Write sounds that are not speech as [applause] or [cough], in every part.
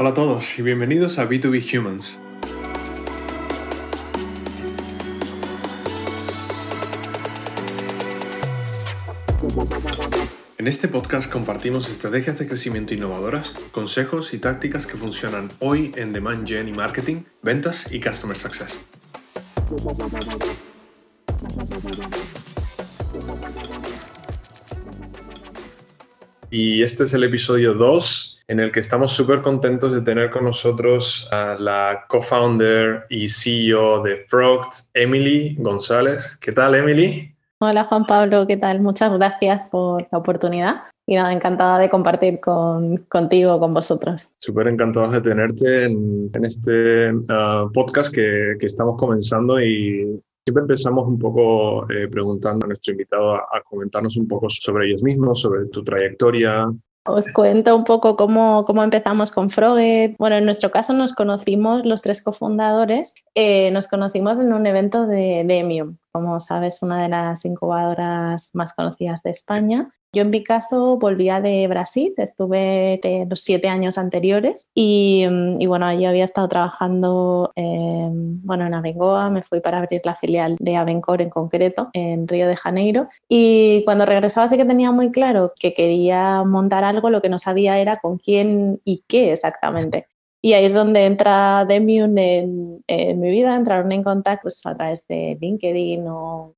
Hola a todos y bienvenidos a B2B Humans. En este podcast compartimos estrategias de crecimiento innovadoras, consejos y tácticas que funcionan hoy en Demand Gen y Marketing, ventas y Customer Success. Y este es el episodio 2 en el que estamos súper contentos de tener con nosotros a la co-founder y CEO de Frogt, Emily González. ¿Qué tal, Emily? Hola Juan Pablo, ¿qué tal? Muchas gracias por la oportunidad y nada, encantada de compartir con, contigo, con vosotros. Súper encantados de tenerte en, este uh, podcast que, estamos comenzando y siempre empezamos un poco eh, preguntando a nuestro invitado a, comentarnos un poco sobre ellos mismos, sobre tu trayectoria, os cuento un poco cómo, empezamos con Froget. Bueno, en nuestro caso nos conocimos los tres cofundadores, eh, nos conocimos en un evento de, de Emium, como sabes, una de las incubadoras más conocidas de España. Yo en mi caso volvía de Brasil, estuve de los siete años anteriores y, mm, y bueno, allí había estado trabajando bueno, en Abengoa, me fui para abrir la filial de Abencor en concreto, en Río de Janeiro y cuando regresaba sí que tenía muy claro que quería montar algo, lo que no sabía era con quién y qué exactamente. Y ahí es donde entra Demium en, en, mi vida, entraron en contacto pues, a través de LinkedIn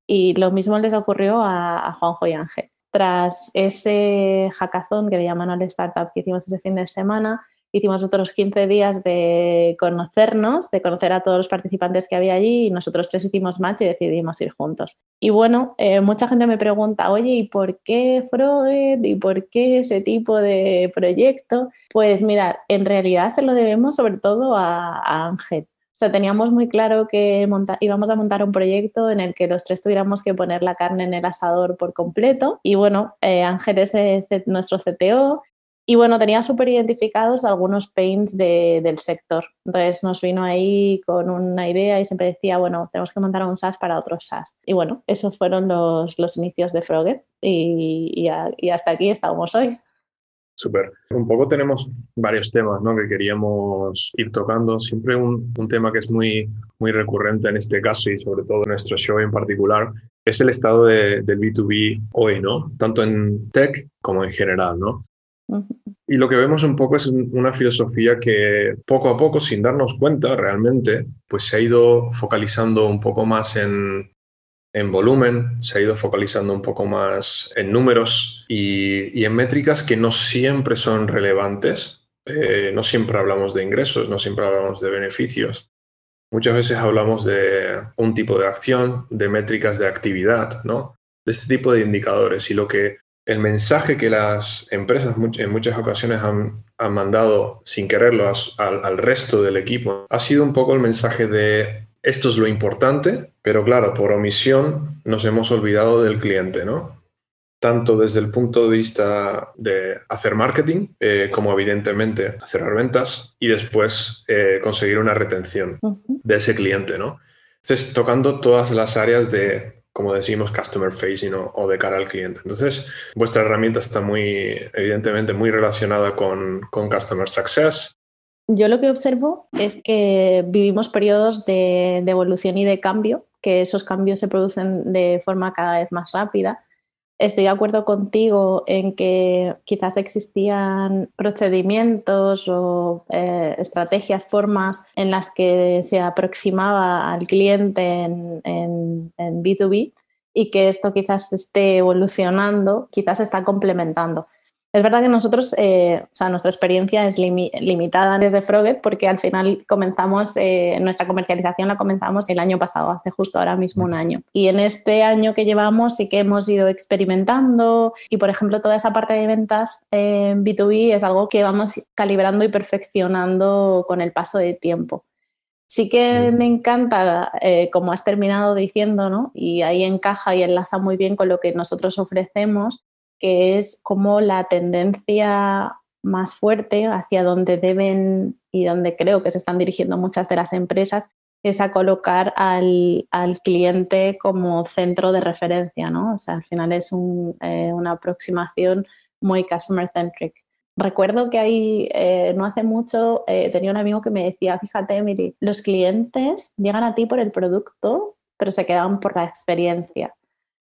y lo mismo les ocurrió a, a Juanjo y Ángel. Tras ese hackathon que le llaman al startup que hicimos ese fin de semana, hicimos otros 15 días de conocernos, de conocer a todos los participantes que había allí y nosotros tres hicimos match y decidimos ir juntos. Y bueno, eh, mucha gente me pregunta, oye, ¿y por qué Freud? ¿Y por qué ese tipo de proyecto? Pues mira, en realidad se lo debemos sobre todo a Ángel sea, teníamos muy claro que íbamos a montar un proyecto en el que los tres tuviéramos que poner la carne en el asador por completo. Y bueno, eh, Ángel es nuestro CTO. Y bueno, tenía súper identificados algunos pains del sector. Entonces nos vino ahí con una idea y siempre decía, bueno, tenemos que montar un SaaS para otros SaaS. Y bueno, esos fueron los, los inicios de Froget y, y hasta aquí estamos hoy. Súper. Un poco tenemos varios temas ¿no? que queríamos ir tocando. Siempre un, un, tema que es muy, muy recurrente en este caso y sobre todo en nuestro show en particular es el estado de, del B2B hoy, ¿no? Tanto en tech como en general, ¿no? Y lo que vemos un poco es una filosofía que poco a poco, sin darnos cuenta realmente, pues se ha ido focalizando un poco más en en volumen, se ha ido focalizando un poco más en números y, en métricas que no siempre son relevantes. Eh, no siempre hablamos de ingresos, no siempre hablamos de beneficios. Muchas veces hablamos de un tipo de acción, de métricas de actividad, ¿no? De este tipo de indicadores. Y lo que el mensaje que las empresas en muchas ocasiones han, mandado sin quererlo al resto del equipo ha sido un poco el mensaje de esto es lo importante, pero claro, por omisión nos hemos olvidado del cliente, ¿no? Tanto desde el punto de vista de hacer marketing, eh, como evidentemente cerrar ventas y después eh, conseguir una retención de ese cliente, ¿no? Entonces, tocando todas las áreas de, como decimos, customer facing o, de cara al cliente. Entonces, vuestra herramienta está muy, evidentemente, muy relacionada con, con customer success, yo lo que observo es que vivimos periodos de, evolución y de cambio, que esos cambios se producen de forma cada vez más rápida. Estoy de acuerdo contigo en que quizás existían procedimientos o eh, estrategias, formas en las que se aproximaba al cliente en, en B2B y que esto quizás esté evolucionando, quizás está complementando. Es verdad que nosotros, eh, o sea, nuestra experiencia es limitada desde Froget porque al final comenzamos, eh, nuestra comercialización la comenzamos el año pasado, hace justo ahora mismo un año. Y en este año que llevamos sí que hemos ido experimentando y, por ejemplo, toda esa parte de ventas en B2B es algo que vamos calibrando y perfeccionando con el paso de tiempo. Sí que me encanta, eh, como has terminado diciendo, ¿no? y ahí encaja y enlaza muy bien con lo que nosotros ofrecemos, que es como la tendencia más fuerte hacia donde deben y donde creo que se están dirigiendo muchas de las empresas es a colocar al, cliente como centro de referencia, ¿no? O sea, al final es eh, una aproximación muy customer-centric. recuerdo que ahí eh, no hace mucho eh, tenía un amigo que me decía, fíjate, Miri, los clientes llegan a ti por el producto, pero se quedan por la experiencia.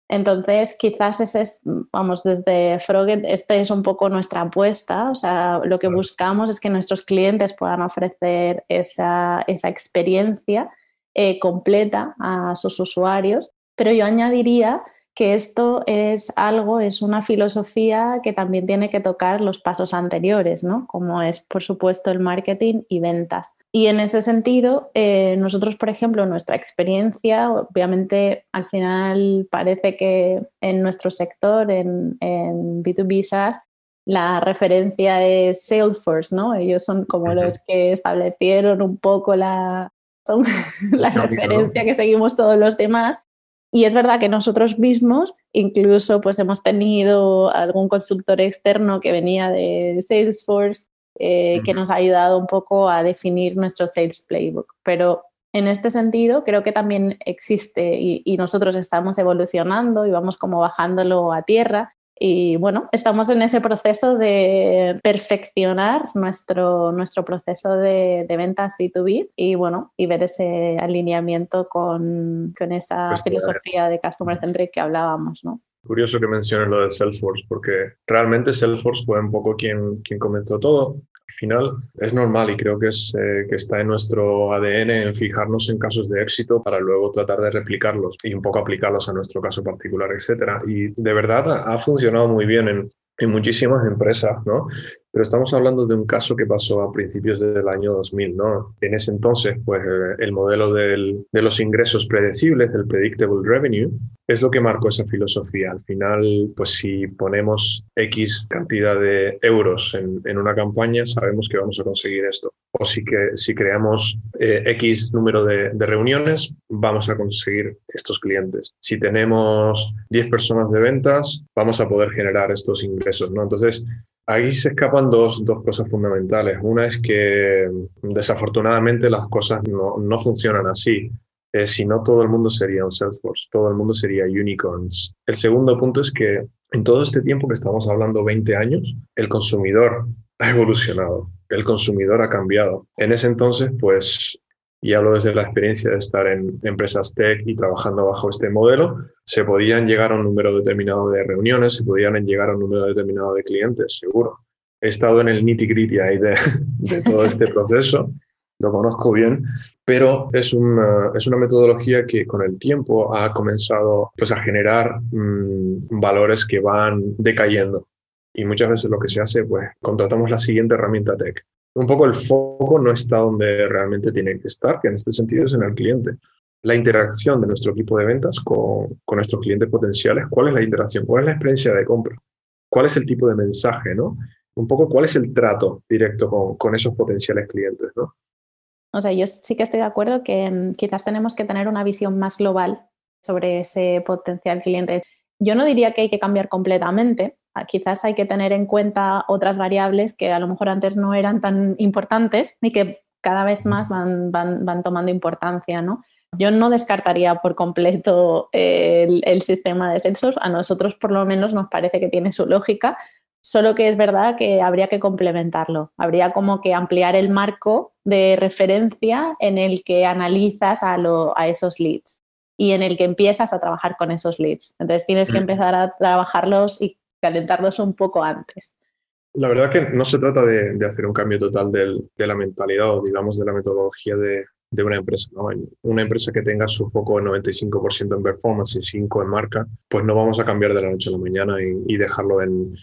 Entonces, quizás ese es, vamos, desde Froget, este es un poco nuestra apuesta. O sea, lo que buscamos es que nuestros clientes puedan ofrecer esa, esa experiencia eh, completa a sus usuarios. Pero yo añadiría que esto es algo, es una filosofía que también tiene que tocar los pasos anteriores, ¿no? Como es, por supuesto, el marketing y ventas. Y en ese sentido, eh, nosotros, por ejemplo, nuestra experiencia, obviamente al final parece que en nuestro sector, en, B2B SaaS, la referencia es Salesforce, ¿no? Ellos son como los que establecieron un poco la, [laughs] la referencia que seguimos todos los demás. Y es verdad que nosotros mismos, incluso pues hemos tenido algún consultor externo que venía de Salesforce, eh, que nos ha ayudado un poco a definir nuestro sales playbook. Pero en este sentido, creo que también existe y, y nosotros estamos evolucionando y vamos como bajándolo a tierra y bueno, estamos en ese proceso de perfeccionar nuestro, nuestro proceso de, ventas B2B y bueno, y ver ese alineamiento con, con esa pues filosofía de Customer Centric que hablábamos, ¿no? Curioso que menciones lo de Salesforce, porque realmente Salesforce fue un poco quien, quien comenzó todo final es normal y creo que, es, eh, que está en nuestro ADN en fijarnos en casos de éxito para luego tratar de replicarlos y un poco aplicarlos a nuestro caso particular, etcétera. Y de verdad ha funcionado muy bien en, en muchísimas empresas, ¿no? Pero estamos hablando de un caso que pasó a principios del año 2000, ¿no? En ese entonces, pues eh, el modelo del, de los ingresos predecibles, el predictable revenue, es lo que marcó esa filosofía. Al final, pues si ponemos X cantidad de euros en, en una campaña, sabemos que vamos a conseguir esto. O si, que, si creamos eh, X número de, de reuniones, vamos a conseguir estos clientes. Si tenemos 10 personas de ventas, vamos a poder generar estos ingresos, ¿no? Entonces, Ahí se escapan dos, dos, cosas fundamentales. Una es que desafortunadamente las cosas no, no funcionan así. Eh, si no, todo el mundo sería un Salesforce, todo el mundo sería unicorns. El segundo punto es que en todo este tiempo que estamos hablando, 20 años, el consumidor ha evolucionado, el consumidor ha cambiado. En ese entonces, pues y hablo desde la experiencia de estar en empresas tech y trabajando bajo este modelo, se podían llegar a un número determinado de reuniones, se podían llegar a un número determinado de clientes, seguro. He estado en el nitty gritty ahí de, de todo este [laughs] proceso, lo conozco bien, pero es una, es una metodología que con el tiempo ha comenzado pues, a generar mm, valores que van decayendo. Y muchas veces lo que se hace, pues contratamos la siguiente herramienta tech un poco el foco no está donde realmente tiene que estar, que en este sentido es en el cliente. La interacción de nuestro equipo de ventas con, nuestros clientes potenciales, ¿cuál es la interacción? ¿Cuál es la experiencia de compra? ¿Cuál es el tipo de mensaje? ¿no? Un poco cuál es el trato directo con, con esos potenciales clientes. ¿no? O sea, yo sí que estoy de acuerdo que mm, quizás tenemos que tener una visión más global sobre ese potencial cliente. Yo no diría que hay que cambiar completamente, quizás hay que tener en cuenta otras variables que a lo mejor antes no eran tan importantes y que cada vez más van, van, tomando importancia, ¿no? Yo no descartaría por completo el, el, sistema de censos. A nosotros por lo menos nos parece que tiene su lógica, solo que es verdad que habría que complementarlo. Habría como que ampliar el marco de referencia en el que analizas a, a esos leads y en el que empiezas a trabajar con esos leads. Entonces tienes que empezar a trabajarlos y calentarlos un poco antes. La verdad que no se trata de, hacer un cambio total de la mentalidad o, digamos, de la metodología de, una empresa. ¿no? Una empresa que tenga su foco en 95% en performance y 5% en marca, pues no vamos a cambiar de la noche a la mañana y, dejarlo en,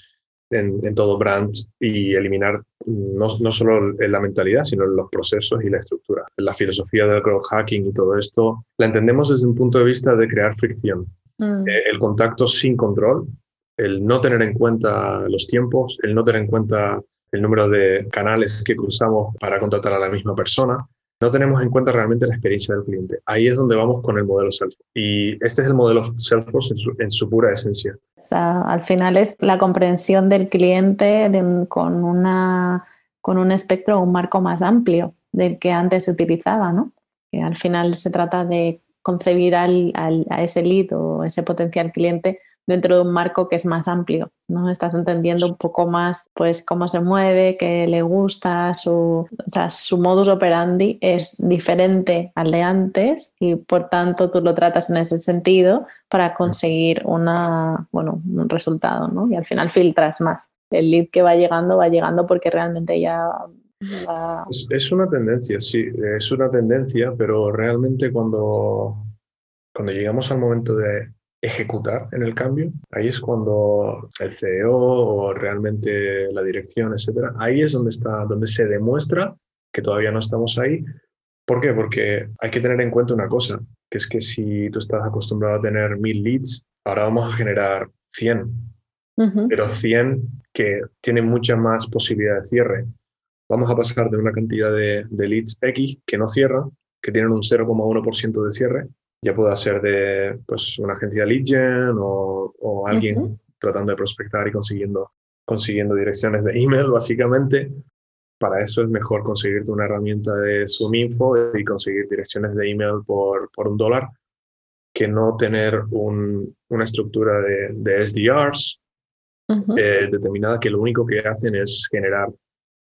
en, todo brand y eliminar no, no, solo la mentalidad, sino los procesos y la estructura. La filosofía del growth hacking y todo esto la entendemos desde un punto de vista de crear fricción. Mm. Eh, el contacto sin control el no tener en cuenta los tiempos, el no tener en cuenta el número de canales que cruzamos para contratar a la misma persona, no tenemos en cuenta realmente la experiencia del cliente. Ahí es donde vamos con el modelo Salesforce. Y este es el modelo Salesforce en su, pura esencia. al final es la comprensión del cliente con, una, con un espectro, un marco más amplio del que antes se utilizaba, ¿no? Que al final se trata de concebir al, a ese lead o ese potencial cliente dentro de un marco que es más amplio, ¿no? Estás entendiendo un poco más pues cómo se mueve, qué le gusta, su, o sea, su modus operandi es diferente al de antes y por tanto tú lo tratas en ese sentido para conseguir una, bueno, un resultado, ¿no? Y al final filtras más. El lead que va llegando va llegando porque realmente ya es, una tendencia, sí, es una tendencia, pero realmente cuando, cuando llegamos al momento de ejecutar en el cambio, ahí es cuando el CEO o realmente la dirección, etcétera, ahí es donde está, donde se demuestra que todavía no estamos ahí. ¿Por qué? Porque hay que tener en cuenta una cosa, que es que si tú estás acostumbrado a tener mil leads, ahora vamos a generar 100, pero 100 que tienen mucha más posibilidad de cierre vamos a pasar de una cantidad de, leads X que no cierra, que tienen un 0,1% de cierre, ya pueda ser de pues, una agencia lead gen o, alguien tratando de prospectar y consiguiendo, consiguiendo direcciones de email, básicamente. Para eso es mejor conseguirte una herramienta de Info y conseguir direcciones de email por, por un dólar que no tener una estructura de, SDRs eh, determinada que lo único que hacen es generar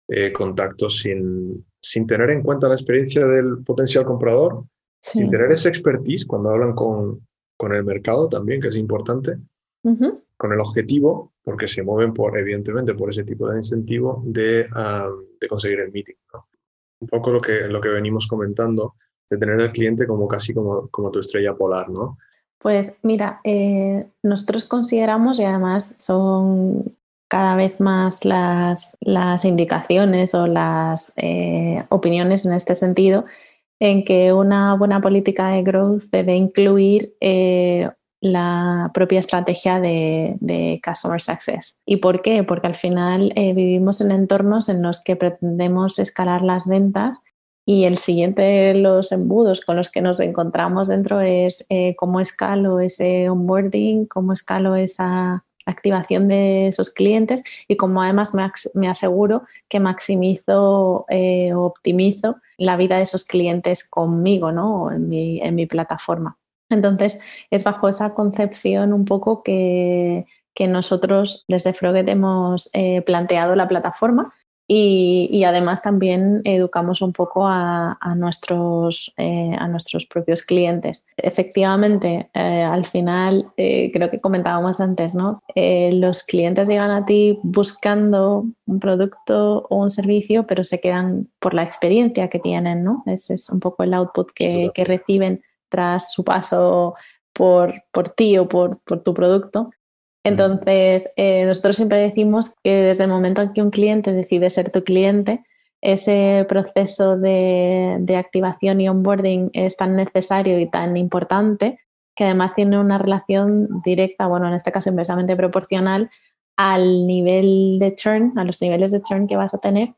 eh, contactos sin, sin tener en cuenta la experiencia del potencial comprador, sin tener esa expertise cuando hablan con, con el mercado también, que es importante, con el objetivo, porque se mueven por, evidentemente, por ese tipo de incentivo de, de conseguir el meeting. Un poco lo que, lo que venimos comentando, de tener al cliente como casi como, como tu estrella polar, ¿no? Pues mira, eh, nosotros consideramos, y además son cada vez más las, indicaciones o las eh, opiniones en este sentido, en que una buena política de growth debe incluir eh, la propia estrategia de, Customer Success. ¿Y por qué? Porque al final eh, vivimos en entornos en los que pretendemos escalar las ventas y el siguiente de los embudos con los que nos encontramos dentro es cómo escalo ese onboarding, cómo escalo esa activación de esos clientes y como además me, aseguro que maximizo eh, o optimizo la vida de esos clientes conmigo ¿no? en, mi, en mi plataforma. Entonces, es bajo esa concepción un poco que, que nosotros desde Froget hemos eh, planteado la plataforma y, además también educamos un poco a, nuestros, eh, a nuestros propios clientes. Efectivamente, eh, al final, eh, creo que comentábamos antes, ¿no? los clientes llegan a ti buscando un producto o un servicio, pero se quedan por la experiencia que tienen, ¿no? Ese es un poco el output que, que reciben tras su paso por, por ti o por, por tu producto. Entonces, eh, nosotros siempre decimos que desde el momento en que un cliente decide ser tu cliente, ese proceso de, activación y onboarding es tan necesario y tan importante que además tiene una relación directa, bueno, en este caso inversamente proporcional al nivel de churn, a los niveles de churn que vas a tener,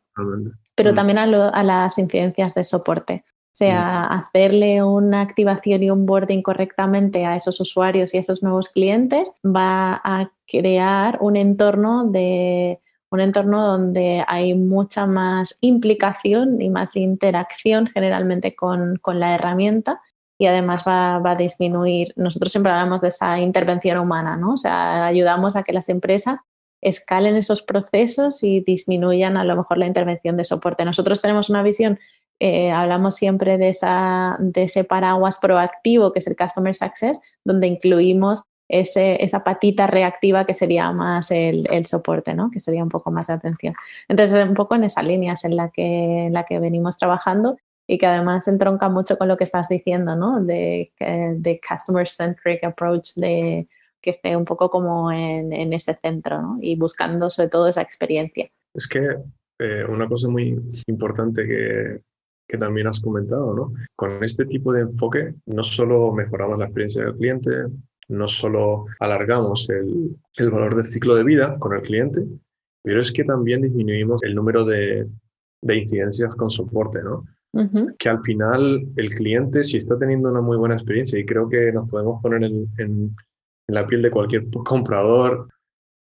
pero mm. también a las incidencias de soporte sea, hacerle una activación y un boarding correctamente a esos usuarios y a esos nuevos clientes va a crear un entorno de un entorno donde hay mucha más implicación y más interacción generalmente con, la herramienta y además va, va, a disminuir, nosotros siempre hablamos de esa intervención humana, ¿no? O sea, ayudamos a que las empresas escalen esos procesos y disminuyan a lo mejor la intervención de soporte. Nosotros tenemos una visión eh, hablamos siempre de, esa, de ese paraguas proactivo que es el Customer Success, donde incluimos ese, esa patita reactiva que sería más el, el, soporte, ¿no? que sería un poco más de atención. Entonces, un poco en esa línea es en la que, en la que venimos trabajando y que además entronca mucho con lo que estás diciendo, ¿no? de, de customer-centric approach, de que esté un poco como en, en ese centro ¿no? y buscando sobre todo esa experiencia. Es que eh, una cosa muy importante que, que también has comentado, ¿no? Con este tipo de enfoque no solo mejoramos la experiencia del cliente, no solo alargamos el, el valor del ciclo de vida con el cliente, pero es que también disminuimos el número de, de incidencias con soporte, ¿no? Que al final el cliente, si está teniendo una muy buena experiencia, y creo que nos podemos poner en, en, la piel de cualquier [laughs] comprador,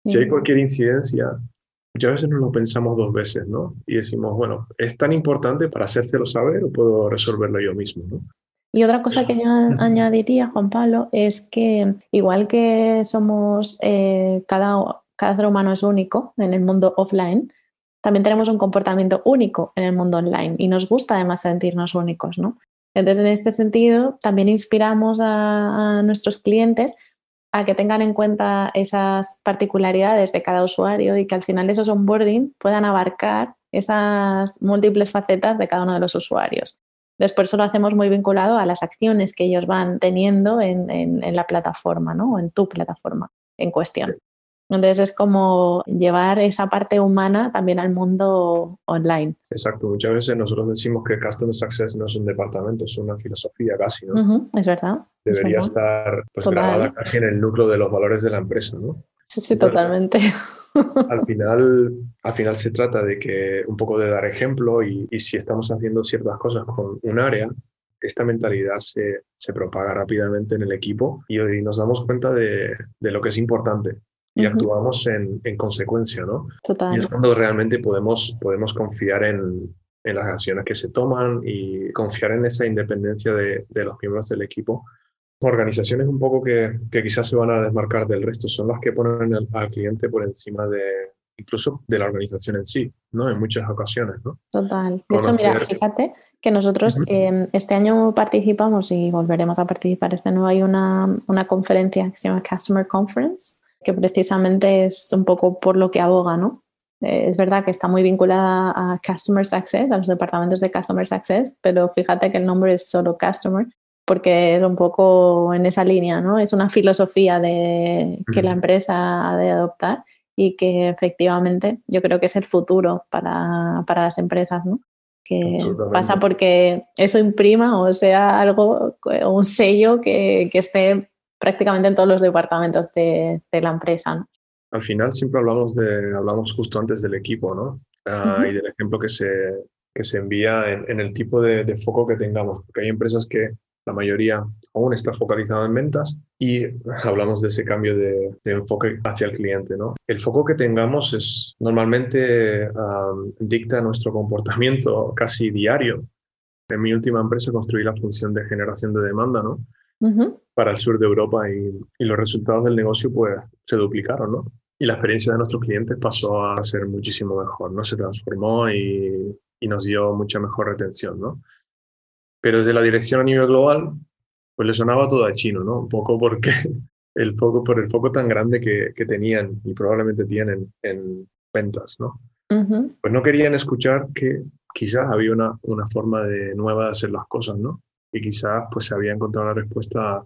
si hay cualquier incidencia, Muchas veces no lo pensamos dos veces, ¿no? Y decimos, bueno, ¿es tan importante para hacérselo saber o puedo resolverlo yo mismo, ¿no? Y otra cosa que yo añadiría, Juan Pablo, es que igual que somos, eh, cada, cada ser humano es único en el mundo offline, también tenemos un comportamiento único en el mundo online y nos gusta además sentirnos únicos, ¿no? Entonces, en este sentido, también inspiramos a, a nuestros clientes a que tengan en cuenta esas particularidades de cada usuario y que al final esos onboarding puedan abarcar esas múltiples facetas de cada uno de los usuarios. Después eso lo hacemos muy vinculado a las acciones que ellos van teniendo en, la plataforma, ¿no? O en tu plataforma en cuestión. Entonces es como llevar esa parte humana también al mundo online. Exacto, muchas veces nosotros decimos que Customer Success no es un departamento, es una filosofía casi, ¿no? es verdad. Debería estar pues, grabada casi en el núcleo de los valores de la empresa, ¿no? Sí, sí, totalmente. Al final, al final se trata de que un poco de dar ejemplo y, si estamos haciendo ciertas cosas con un área, esta mentalidad se, se propaga rápidamente en el equipo y, hoy nos damos cuenta de, de, lo que es importante y actuamos en, en, consecuencia, ¿no? Total. Y es cuando realmente podemos, podemos confiar en, en, las acciones que se toman y confiar en esa independencia de, de los miembros del equipo organizaciones un poco que, que, quizás se van a desmarcar del resto son las que ponen al, cliente por encima de incluso de la organización en sí, ¿no? En muchas ocasiones, ¿no? Total. De hecho, mira, fíjate que nosotros em, este año participamos y volveremos a participar. Este año hay una, una conferencia que se llama Customer Conference, que precisamente es un poco por lo que aboga, ¿no? Eh, es verdad que está muy vinculada a Customer Success, a los departamentos de Customer Success, pero fíjate que el nombre es solo Customer porque es un poco en esa línea, ¿no? Es una filosofía de, que la empresa ha de adoptar y que efectivamente yo creo que es el futuro para, para las empresas, ¿no? Que pasa porque eso imprima o sea algo, un sello que, que esté prácticamente en todos los departamentos de, de, la empresa, ¿no? Al final siempre hablamos, de, hablamos justo antes del equipo, ¿no? Ah, y del ejemplo que se, que se envía en, en el tipo de, de, foco que tengamos, porque hay empresas que la mayoría aún está focalizada en ventas y [laughs] hablamos de ese cambio de, enfoque hacia el cliente. ¿no? El foco que tengamos es normalmente dicta nuestro comportamiento casi diario. En mi última empresa construí la función de generación de demanda ¿no? Para el sur de Europa y, y, los resultados del negocio pues se duplicaron. ¿no? Y la experiencia de nuestros clientes pasó a ser muchísimo mejor, ¿no? se transformó y, y nos dio mucha mejor retención. ¿no? pero desde la dirección a nivel global, pues le sonaba todo a chino, ¿no? Un poco porque [laughs] el foco, por el foco tan grande que, que tenían y probablemente tienen en ventas, ¿no? Pues no querían escuchar que quizás había una, una forma de, nueva de hacer las cosas, ¿no? Y quizás pues se había encontrado la respuesta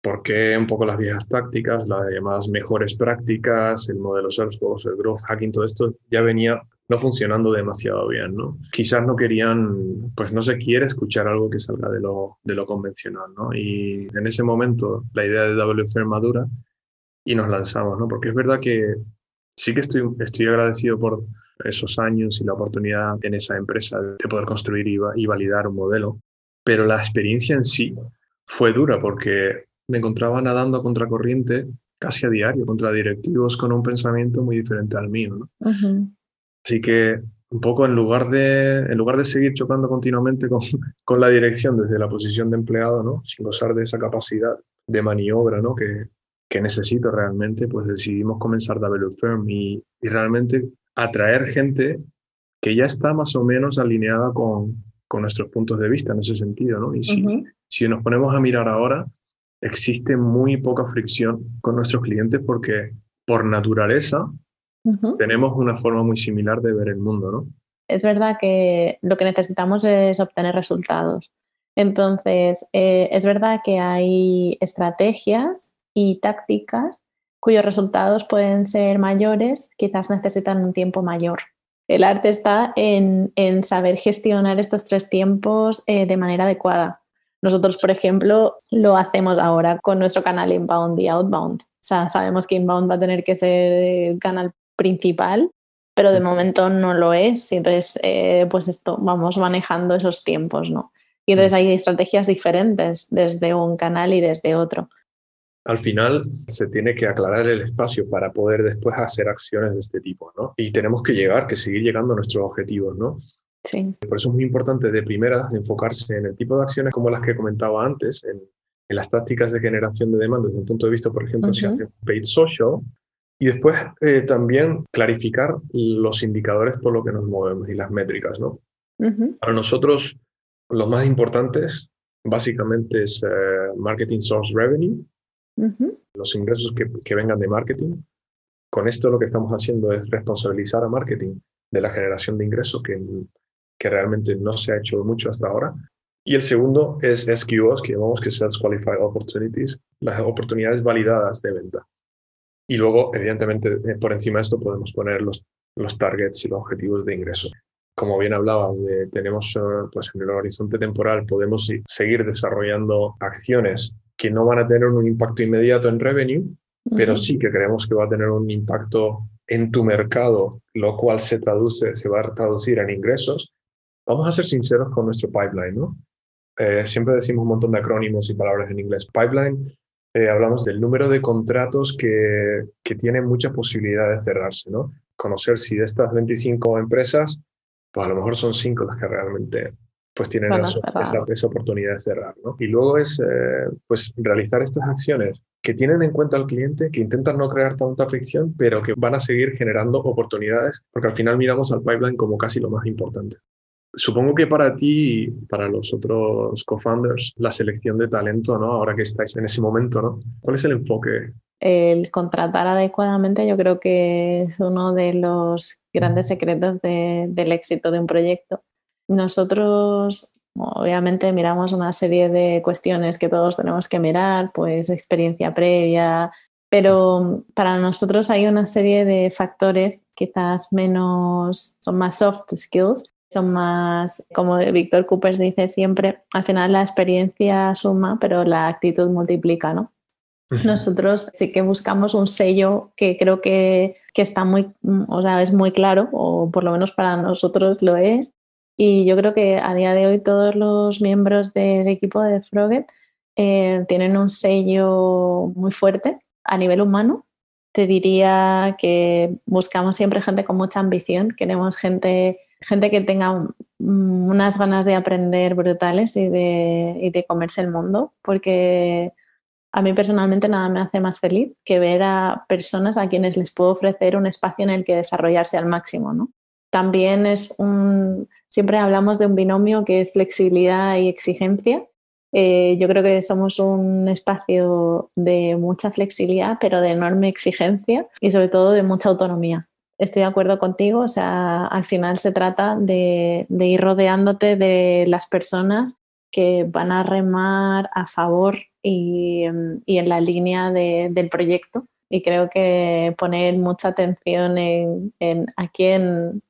por qué un poco las viejas tácticas, las llamadas mejores prácticas, el modelo Salesforce, el growth hacking, todo esto ya venía no funcionando demasiado bien, ¿no? Quizás no querían, pues no se quiere escuchar algo que salga de lo, de lo convencional, ¿no? Y en ese momento la idea de WFR madura y nos lanzamos, ¿no? Porque es verdad que sí que estoy, estoy agradecido por esos años y la oportunidad en esa empresa de poder construir y, y validar un modelo, pero la experiencia en sí fue dura porque me encontraba nadando a contracorriente casi a diario contra directivos con un pensamiento muy diferente al mío, ¿no? Así que un poco en lugar de, en lugar de seguir chocando continuamente con, [laughs] con la dirección desde la posición de empleado, ¿no? sin gozar de esa capacidad de maniobra ¿no? que, que necesito realmente, pues decidimos comenzar W Firm y, y, realmente atraer gente que ya está más o menos alineada con, con nuestros puntos de vista en ese sentido. ¿no? Y si, si nos ponemos a mirar ahora, existe muy poca fricción con nuestros clientes porque por naturaleza tenemos una forma muy similar de ver el mundo, ¿no? Es verdad que lo que necesitamos es obtener resultados. Entonces, eh, es verdad que hay estrategias y tácticas cuyos resultados pueden ser mayores, quizás necesitan un tiempo mayor. El arte está en, saber gestionar estos tres tiempos eh, de manera adecuada. Nosotros, por ejemplo, lo hacemos ahora con nuestro canal inbound y outbound. O sea, sabemos que inbound va a tener que ser el canal principal, pero de momento no lo es. Y entonces, eh, pues esto, vamos manejando esos tiempos, ¿no? Y entonces hay estrategias diferentes desde un canal y desde otro. Al final se tiene que aclarar el espacio para poder después hacer acciones de este tipo, ¿no? Y tenemos que llegar, que seguir llegando a nuestros objetivos, ¿no? Sí. Por eso es muy importante de primera enfocarse en el tipo de acciones como las que comentaba antes, en, las tácticas de generación de demanda desde un punto de vista, por ejemplo, si hace paid social, y después eh, también clarificar los indicadores por los que nos movemos y las métricas, ¿no? Para nosotros, los más importantes básicamente es eh, Marketing Source Revenue, los ingresos que, vengan de marketing. Con esto lo que estamos haciendo es responsabilizar a marketing de la generación de ingresos que, que realmente no se ha hecho mucho hasta ahora. Y el segundo es SQOs, que llamamos que Sales Qualified Opportunities, las oportunidades validadas de venta. Y luego, evidentemente, eh, por encima de esto podemos poner los, los targets y los objetivos de ingreso como bien hablabas, tenemos eh, pues en el horizonte temporal, podemos seguir desarrollando acciones que no van a tener un impacto inmediato en revenue, pero sí que creemos que va a tener un impacto en tu mercado, lo cual se traduce, se va a traducir en ingresos. Vamos a ser sinceros con nuestro pipeline, ¿no? Eh, siempre decimos un montón de acrónimos y palabras en inglés. Pipeline, eh, hablamos del número de contratos que, que tienen mucha posibilidad de cerrarse, ¿no? Conocer si de estas 25 empresas pues a lo mejor son cinco las que realmente pues tienen esa, oportunidad de cerrar. ¿no? Y luego es eh, pues realizar estas acciones que tienen en cuenta al cliente, que intentan no crear tanta fricción, pero que van a seguir generando oportunidades, porque al final miramos al pipeline como casi lo más importante. Supongo que para ti y para los otros co-founders, la selección de talento, ¿no? Ahora que estáis en ese momento, ¿no? ¿Cuál es el enfoque el contratar adecuadamente yo creo que es uno de los grandes secretos del éxito de un proyecto. Nosotros obviamente miramos una serie de cuestiones que todos tenemos que mirar, pues experiencia previa, pero para nosotros hay una serie de factores quizás menos, son más soft skills, son más, como Víctor Cooper dice siempre, al final la experiencia suma, pero la actitud multiplica, ¿no? Nosotros sí que buscamos un sello que creo que, que, está muy, o sea, es muy claro, o por lo menos para nosotros lo es. Y yo creo que a día de hoy todos los miembros del equipo de Froget eh, tienen un sello muy fuerte a nivel humano. Te diría que buscamos siempre gente con mucha ambición, queremos gente, gente que tenga unas ganas de aprender brutales y de, y de comerse el mundo, porque a mí personalmente nada me hace más feliz que ver a personas a quienes les puedo ofrecer un espacio en el que desarrollarse al máximo. ¿no? También es un, siempre hablamos de un binomio que es flexibilidad y exigencia. Eh, yo creo que somos un espacio de mucha flexibilidad, pero de enorme exigencia y sobre todo de mucha autonomía. Estoy de acuerdo contigo, o sea, al final se trata de, ir rodeándote de las personas que van a remar a favor Em, y, en la línea del proyecto. Y creo que poner mucha atención en, a quién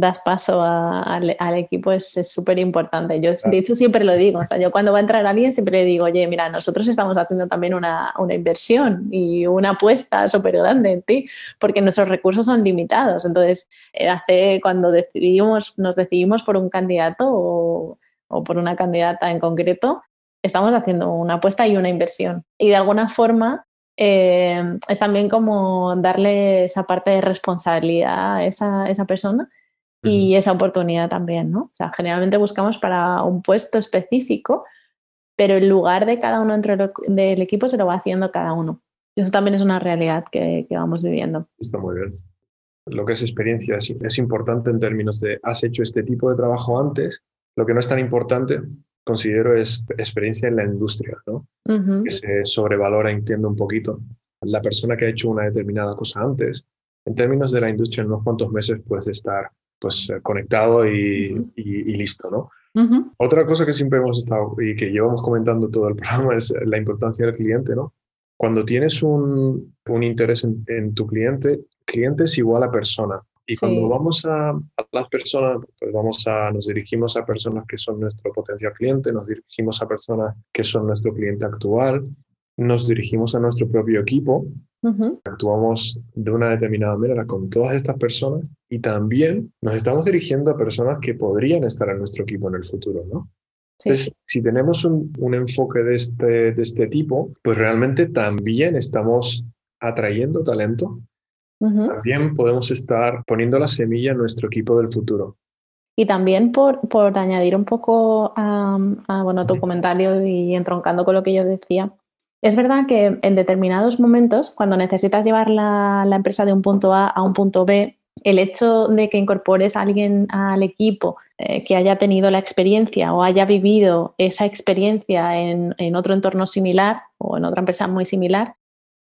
das paso al, equipo es súper importante. Yo de hecho siempre lo digo, o sea, yo cuando va a entrar alguien siempre le digo, oye, mira, nosotros estamos haciendo también una, una inversión y una apuesta súper grande en ti, porque nuestros recursos son limitados. Entonces, eh, hace cuando decidimos, nos decidimos por un candidato o, o por una candidata en concreto, estamos haciendo una apuesta y una inversión. Y de alguna forma eh, es también como darle esa parte de responsabilidad a esa, esa persona y esa oportunidad también, ¿no? O sea, generalmente buscamos para un puesto específico, pero el lugar de cada uno dentro del equipo se lo va haciendo cada uno. Y eso también es una realidad que, que vamos viviendo. Está muy bien. Lo que es experiencia es, es importante en términos de has hecho este tipo de trabajo antes. Lo que no es tan importante considero es experiencia en la industria, ¿no? Que se sobrevalora, entiendo un poquito. La persona que ha hecho una determinada cosa antes, en términos de la industria, en unos cuantos meses puedes estar pues eh, conectado y, listo, ¿no? Otra cosa que siempre hemos estado y que llevamos comentando todo el [laughs] programa es la importancia del cliente, ¿no? Cuando tienes un, un interés en, en, tu cliente, cliente es igual a persona. Y cuando vamos a, las personas, pues vamos a, nos dirigimos a personas que son nuestro potencial cliente, nos dirigimos a personas que son nuestro cliente actual, nos dirigimos a nuestro propio equipo, actuamos de una determinada manera con todas estas personas y también nos estamos dirigiendo a personas que podrían estar en nuestro equipo en el futuro, ¿no? Entonces, si tenemos un, un, enfoque de este, de este tipo, pues realmente también estamos atrayendo talento también podemos estar poniendo la semilla en nuestro equipo del futuro. Y también por, por añadir un poco a, bueno, tu comentario y entroncando con lo que yo decía, es verdad que en determinados momentos, cuando necesitas llevar la, la, empresa de un punto A a un punto B, el hecho de que incorpores a alguien al equipo eh, que haya tenido la experiencia o haya vivido esa experiencia en, otro entorno similar o en otra empresa muy similar,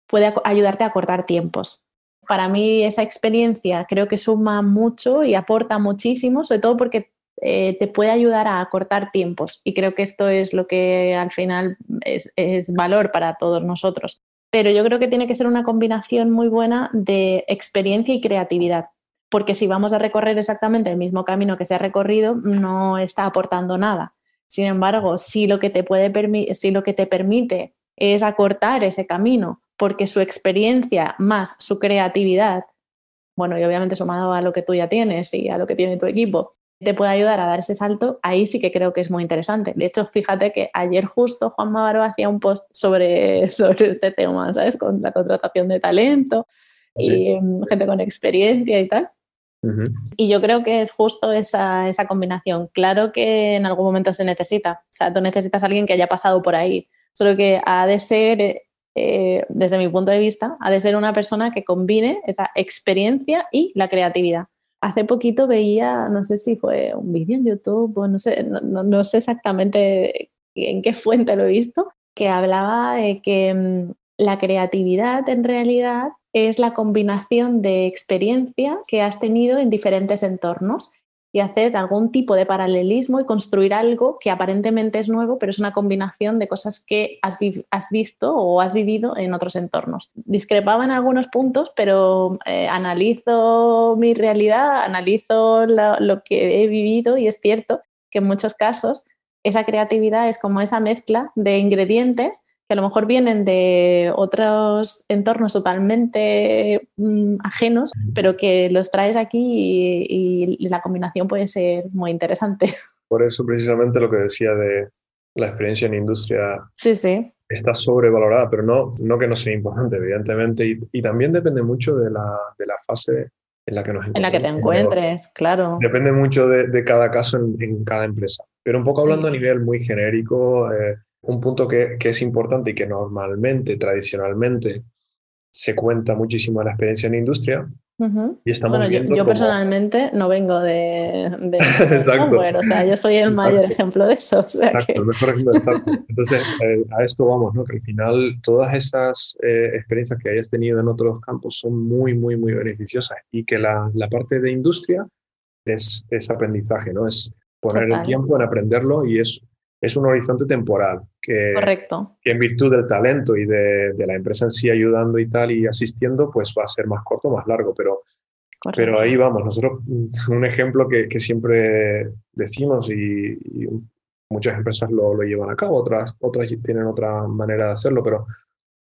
puede ayudarte a cortar tiempos. Para mí esa experiencia creo que suma mucho y aporta muchísimo, sobre todo porque eh, te puede ayudar a acortar tiempos. Y creo que esto es lo que al final es, valor para todos nosotros. Pero yo creo que tiene que ser una combinación muy buena de experiencia y creatividad, porque si vamos a recorrer exactamente el mismo camino que se ha recorrido, no está aportando nada. Sin embargo, si lo que te, puede si lo que te permite es acortar ese camino porque su experiencia más su creatividad, bueno, y obviamente sumado a lo que tú ya tienes y a lo que tiene tu equipo, te puede ayudar a dar ese salto, ahí sí que creo que es muy interesante. De hecho, fíjate que ayer justo Juan Mavaro hacía un post sobre, [laughs] sobre este tema, ¿sabes? Con la contratación de talento y em, gente con experiencia y tal. Y yo creo que es justo esa, esa, combinación. Claro que en algún momento se necesita. O sea, tú necesitas a alguien que haya pasado por ahí. Solo que ha de ser eh, desde mi punto de vista, ha de ser una persona que combine esa experiencia y la creatividad. Hace poquito veía, no sé si fue un vídeo en YouTube o no sé, no, sé exactamente en qué fuente lo he visto, que hablaba de que mm, la creatividad en realidad es la combinación de experiencias que has tenido en diferentes entornos y hacer algún tipo de paralelismo y construir algo que aparentemente es nuevo, pero es una combinación de cosas que has, visto o has vivido en otros entornos. Discrepaba en algunos puntos, pero eh, analizo mi realidad, analizo lo que he vivido y es cierto que en muchos casos esa creatividad es como esa mezcla de ingredientes que a lo mejor vienen de otros entornos totalmente mm, ajenos, pero que los traes aquí y, la combinación puede ser muy interesante. [laughs] Por eso precisamente lo que decía de la experiencia en industria sí, sí. está sobrevalorada, pero no, no que no sea importante, evidentemente, y, también depende mucho de la, de la, fase en la que nos. En la que te encuentres, claro. Depende mucho de, de cada caso en, en, cada empresa. Pero un poco hablando a nivel muy genérico, eh, un punto que, que, es importante y que normalmente, tradicionalmente, se cuenta muchísimo en la experiencia en industria. y estamos bueno, yo, yo personalmente no vengo de, de [laughs] software, o sea, yo soy el mayor ejemplo de eso. O sea exacto, que... el mejor ejemplo, exacto. Entonces, eh, a esto vamos, ¿no? Que al final todas esas eh, experiencias que hayas tenido en otros campos son muy, muy, muy beneficiosas y que la, la parte de industria es, es aprendizaje, ¿no? Es poner Total. el tiempo en aprenderlo y es es un horizonte temporal que, Correcto. que en virtud del talento y de, de, la empresa en sí ayudando y tal y asistiendo, pues va a ser más corto, más largo, pero, pero ahí vamos. Nosotros, un ejemplo que, que siempre decimos y, y, muchas empresas lo, lo, llevan a cabo, otras, otras tienen otra manera de hacerlo, pero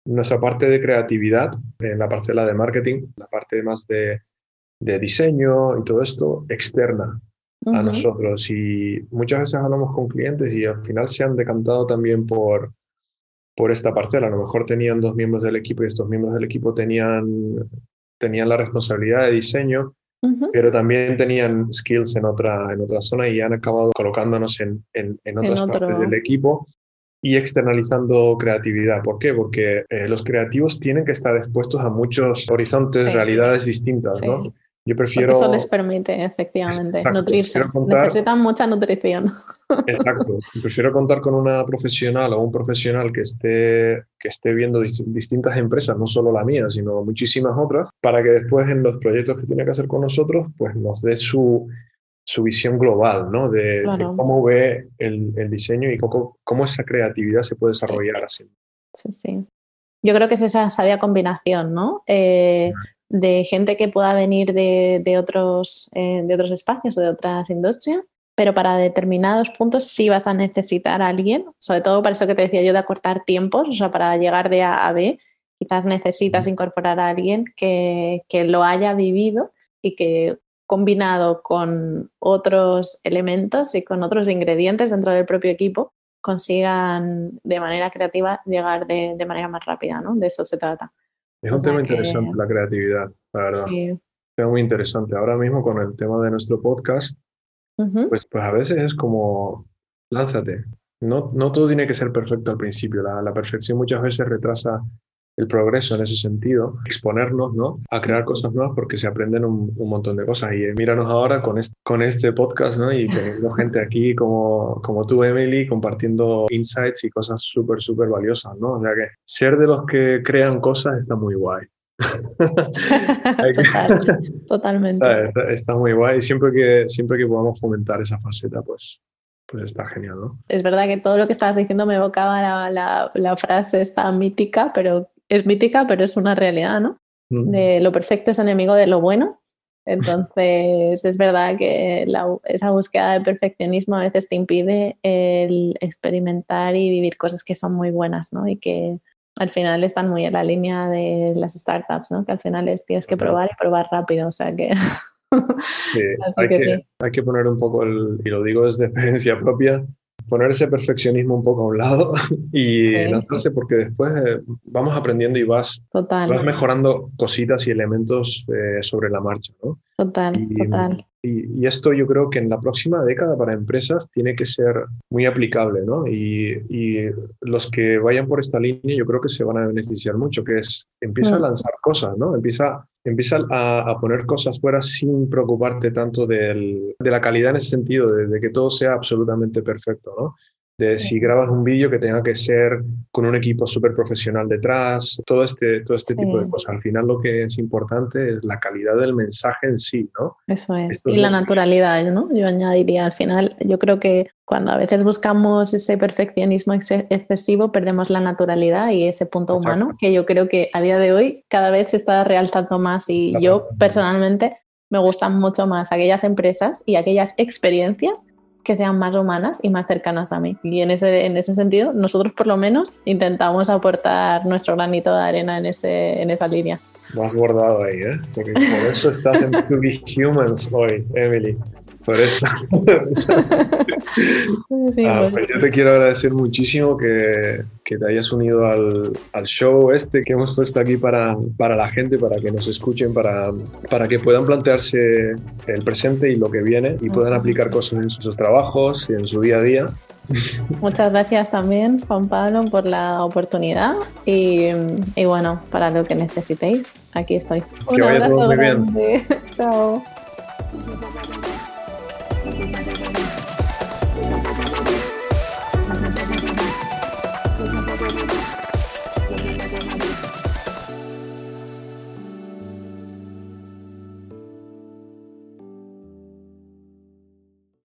nuestra parte de creatividad en la parcela de marketing, la parte más de, de diseño y todo esto externa a nosotros. Y muchas veces hablamos con clientes y al final se han decantado también por, por esta parcela. A lo mejor tenían dos miembros del equipo y estos miembros del equipo tenían, tenían la responsabilidad de diseño, uh -huh. pero también tenían skills en otra, en otra zona y han acabado colocándonos en, en, en otras en partes del equipo y externalizando creatividad. ¿Por qué? Porque eh, los creativos tienen que estar expuestos a muchos horizontes, sí. realidades distintas, sí. ¿no? Yo prefiero... Porque eso les permite, efectivamente, Exacto. nutrirse. Contar... Necesitan mucha nutrición. Exacto. Prefiero contar con una profesional o un profesional que esté, que esté viendo dist distintas empresas, no solo la mía, sino muchísimas otras, para que después en los proyectos que tiene que hacer con nosotros, pues nos dé su, su visión global, ¿no? De, claro. de cómo ve el, el, diseño y cómo, cómo esa creatividad se puede desarrollar sí, así. Sí, sí. Yo creo que es esa sabia combinación, ¿no? Eh, de gente que pueda venir de, de otros, eh, de otros espacios o de otras industrias, pero para determinados puntos sí vas a necesitar a alguien, sobre todo para eso que te decía yo de acortar tiempos, o sea, para llegar de A a B, quizás necesitas incorporar a alguien que, que lo haya vivido y que combinado con otros elementos y con otros ingredientes dentro del propio equipo, consigan de manera creativa llegar de, de manera más rápida, ¿no? De eso se trata. Es un o sea tema que... interesante la creatividad, la verdad. Sí. Es muy interesante. Ahora mismo con el tema de nuestro podcast, pues, pues a veces es como, lánzate. No, no todo tiene que ser perfecto al principio. La, la perfección muchas veces retrasa el progreso en ese sentido, exponernos ¿no? a crear cosas nuevas porque se aprenden un, montón de cosas. Y eh, míranos ahora con este, con este podcast ¿no? y teniendo [laughs] gente aquí como, como tú, Emily, compartiendo insights y cosas súper, súper valiosas. ¿no? O sea que ser de los que crean cosas está muy guay. [laughs] [laughs] totalmente. Está, muy guay siempre que, siempre que podamos fomentar esa faceta, pues, pues está genial, ¿no? Es verdad que todo lo que estabas diciendo me evocaba la, la, la frase esta mítica, pero es mítica, pero es una realidad, ¿no? De lo perfecto es enemigo de lo bueno. Entonces, es verdad que esa búsqueda de perfeccionismo a veces te impide el experimentar y vivir cosas que son muy buenas, ¿no? Y que al final están muy en la línea de las startups, ¿no? Que al final es, tienes que probar y probar rápido, o sea que... [laughs] Sí, hay, que, hay que poner un poco, el, y lo digo desde [laughs] experiencia propia, poner ese perfeccionismo un poco a un lado [laughs] y lanzarse porque después eh, vamos aprendiendo y vas, vas mejorando cositas y elementos eh, sobre la marcha, ¿no? Total, total. Y, esto yo creo que en la próxima década para empresas tiene que ser muy aplicable, ¿no? Y, los que vayan por esta línea yo creo que se van a beneficiar mucho, que es, empieza a mm. lanzar cosas, ¿no? Empieza, empieza a, poner cosas fuera sin preocuparte tanto de la calidad en ese sentido, de, que todo sea absolutamente perfecto, ¿no? De si grabas un vídeo que tenga que ser con un equipo súper profesional detrás, todo este, todo este tipo de cosas. Al final lo que es importante es la calidad del mensaje en sí, ¿no? Eso es. y la naturalidad, ¿no? Yo añadiría al final, yo creo que cuando a veces buscamos ese perfeccionismo excesivo, perdemos la naturalidad y ese punto humano, que yo creo que a día de hoy cada vez se está realzando más y yo personalmente me gustan mucho más aquellas empresas y aquellas experiencias que sean más humanas y más cercanas a mí. Y en ese, en ese sentido, nosotros por lo menos intentamos aportar nuestro granito de arena en, ese, en esa línea. Más guardado ahí, ¿eh? Porque por eso estás en [laughs] To Be Humans hoy, Emily. Por eso. [laughs] Ah, pues yo te quiero agradecer muchísimo que, que te hayas unido al, al, show este que hemos puesto aquí para, para la gente, para que nos escuchen, para, para que puedan plantearse el presente y lo que viene y puedan aplicar cosas en sus trabajos y en su día a día. Muchas gracias también, Juan Pablo, por la oportunidad y, y bueno, para lo que necesitéis, aquí estoy. Que vaya todo muy bien. [laughs] Chao. Thank you.